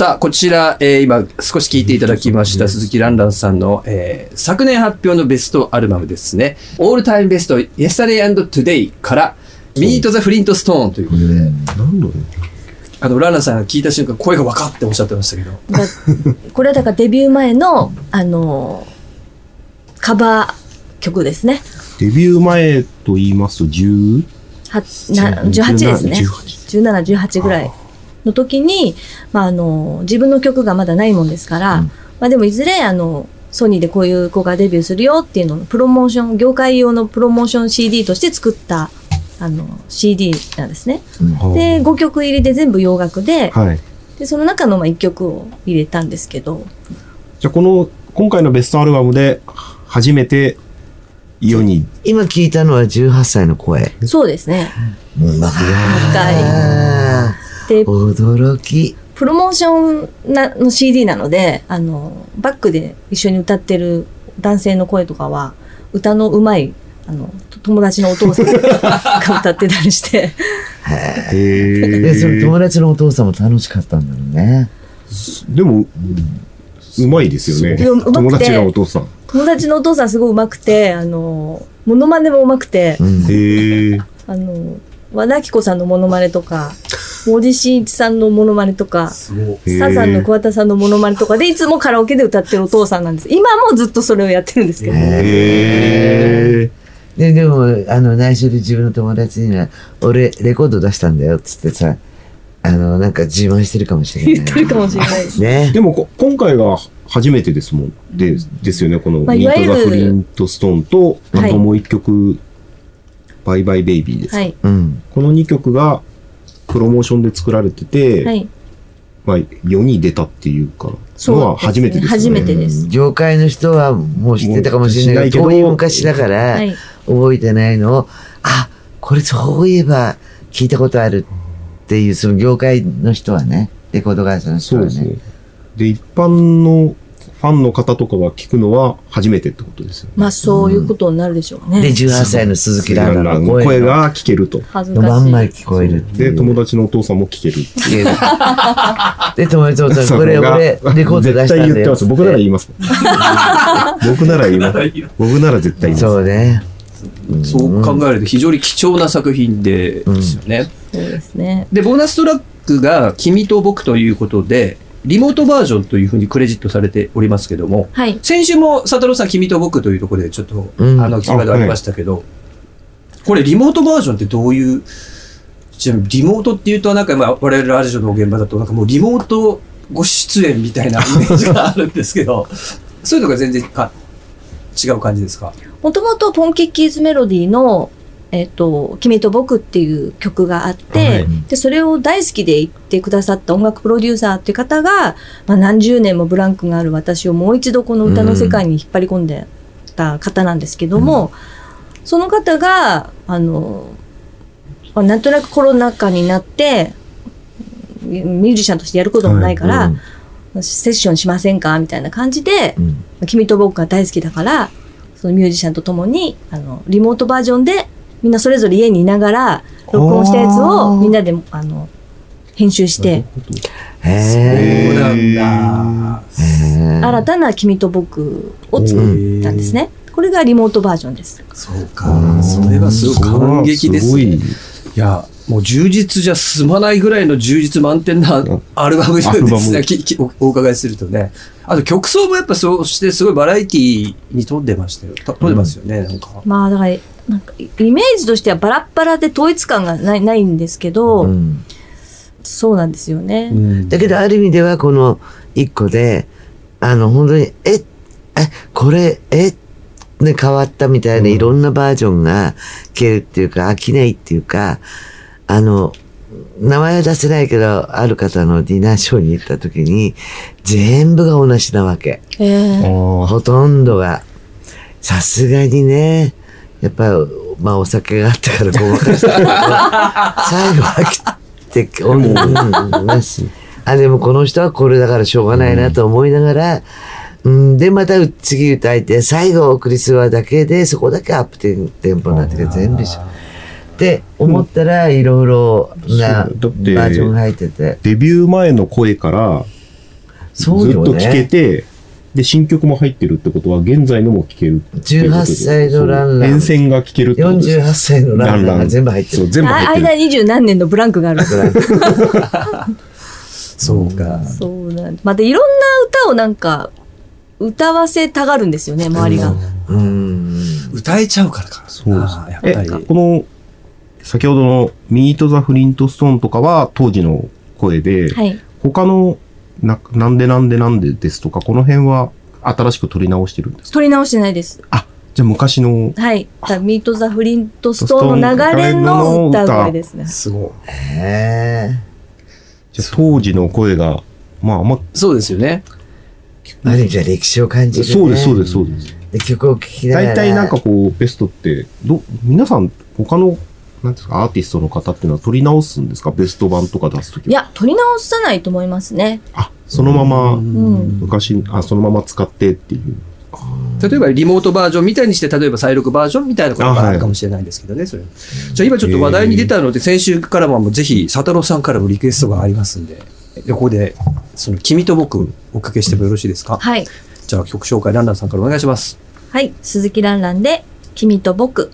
さあ、こちら、えー今少し聞いていただきました鈴木蘭蘭さんの、えー昨年発表のベストアルバムですね。オールタイムベスト Yesterday and Today から、Meet the Flint Stone ということで、なんだろうあの、ランランさんが聞いた瞬間、声が分かっておっしゃってましたけど。だ これはだからデビュー前の、あのカバー曲ですね。デビュー前と言いますと、10? はな18ですね。18 17、18ぐらいの時に、まあ、あの、自分の曲がまだないもんですから、まあでもいずれ、あの、ソニーでこういう子がデビューするよっていうののプロモーション、業界用のプロモーション CD として作った、あの、CD なんですね。で、5曲入りで全部洋楽で、はい。で、その中のまあ1曲を入れたんですけど、じゃあ、この、今回のベストアルバムで、初めて、世に、今聞いたのは18歳の声。そうですね。うん、若若い。で、驚き。プロモーションなの CD なので、あの、バックで一緒に歌ってる男性の声とかは、歌の上手い、あの、友達のお父さんが 歌ってたりして、そのー友達のお父さんも楽しかったんだろうね。でも、うまいですよね。友達のお父さん。友達のお父さんすごい上手くて、あの、モノマネも上手くて、うん。へえ。あの、和田アキ子さんのモノマネとか、森進一さんのモノマネとか、サザンの桑田さんのモノマネとかで、いつもカラオケで歌ってるお父さんなんです。今もずっとそれをやってるんですけど。へえ。で、でも、あの、内緒で自分の友達には、俺、レコード出したんだよ、つってさ、あの、なんか自慢してるかもしれない。言ってるかもしれないです。ね。でもこ、今回が初めてですもん。で、ですよね。この、まあミート・ザ・いわゆるフリント・ストーンと、あはいともう一曲、バイバイ・ベイビーですか。はい。うん。この2曲が、プロモーションで作られてて、はい。まあ、世に出たっていうか、そうのは初めてですよね。初めてです業界の人はもう知ってたかもしれないけど、遠い昔だから、はい。覚えてないのを、あ、これそういえば聞いたことあるっていう、その業界の人はね、レコード会社の人はね。そうですね。で、一般のファンの方とかは聞くのは初めてってことですよね。まあ、そういうことになるでしょうね。で、18歳の鈴木蘭々の声声がが聞けると。恥ずかしい。のまんま聞こえるで、う。友達のお父さんも聞けるっていう。で、友達のさん、これ俺、レコード出したんだよ。絶対言ってます。僕なら言います。僕なら言います。僕なら絶対言います。そうね。そう考えると非常に貴重な作品でですよね。そうですね。で、ボーナストラックが君と僕ということで、リモートバージョンというふうにクレジットされておりますけども、はい。先週も佐太郎さん君と僕というところでちょっと、うん。あの、キーワードありましたけど、これリモートバージョンってどういう、ちなみにリモートっていうとなんかまあ我々ラジオの現場だとなんかもうリモートご出演みたいなイメージがあるんですけど、そういうのが全然か違う感じですか？もともとポンキッキーズメロディーの、えっ、と、君と僕っていう曲があって、はい。で、それを大好きで言ってくださった音楽プロデューサーっていう方が、まあ、何十年もブランクがある私をもう一度この歌の世界に引っ張り込んでた方なんですけども、その方が、あの、まあなんとなくコロナ禍になって、ミュージシャンとしてやることもないから、うん。セッションしませんかみたいな感じで、うん。君と僕が大好きだから、そのミュージシャンと共に、あの、リモートバージョンで、みんなそれぞれ家にいながら、録音したやつをみんなで、あの、編集して、へそうなんだ。え。新たな君と僕を作ったんですね。これがリモートバージョンです。そうか。それはすごい感激ですね。ごいいや、もう充実じゃ済まないぐらいの充実満点な アルバムですね。おお伺いするとね。あと曲奏もやっぱそうしてすごいバラエティに富んでましたよ。と富んでますよね、なんか。まあ、だから、なんか、イメージとしてはバラッバラで統一感がないないんですけど、うんそうなんですよね。だけど、ある意味では、この一個で、あの、本当に、え、え、これ、え、ね、変わったみたいないろんなバージョンが聞けるっていうか、飽きないっていうか、あの、名前は出せないけど、ある方のディナーショーに行った時に、全部が同じなわけ。ええほとんどが。さすがにね、やっぱ、まあお酒があったからごまかしたけど、最後飽きて、うん、うん、なし。あ、でもこの人はこれだからしょうがないなと思いながら、うん、で、また次歌いて、最後クリスワだけで、そこだけアップテンテンポになってる全部一緒。って思ったら、いろいろなバージョンが入ってて。デビュー前の声から、そうよずっと聴けね。て、で、新曲も入ってるってことは、現在のも聴けるっていうことで。18歳のランラン沿線が聴けるってことです。48歳のランランが全部入ってそう、る。全部入ってる。間二十何年のブランクがある。そうか。そうなんまたいろんな歌をなんか、歌わせたがるんですよね、周りが。うん。歌えちゃうからかな。そうですあーやっえぱり。この、先ほどのミート・ザ・フリント・ストーンとかは当時の声で、はい。他のな、なんでなんでなんでですとか、この辺は新しく取り直してるんですか？取り直してないです。あ、じゃあ昔の、はい。ミート・ザ・フリント・ストーンの流れの歌声ですね。すごい。へえ。じゃあ当時の声が、まあ、あんま、そうですよね。ある意味じゃ歴史を感じる、ね。そうです、そうです、そうです。で曲を聴きながら。大体なんかこう、ベストって、ど、皆さん、他の、なんていうんですか、アーティストの方っていうのは取り直すんですか？ベスト版とか出すときいや、取り直さないと思いますね。あ、そのまま、ん昔、あ、そのまま使ってっていう。例えばリモートバージョンみたいにして、例えば再録バージョンみたいなことがあるかもしれないんですけどね、それ。じゃあ今ちょっと話題に出たので、先週からもぜひ、佐太郎さんからもリクエストがありますんで、でここで、その、君と僕、おかけしてもよろしいですか？はい。じゃあ曲紹介、ランランさんからお願いします。はい。鈴木蘭蘭で、君と僕。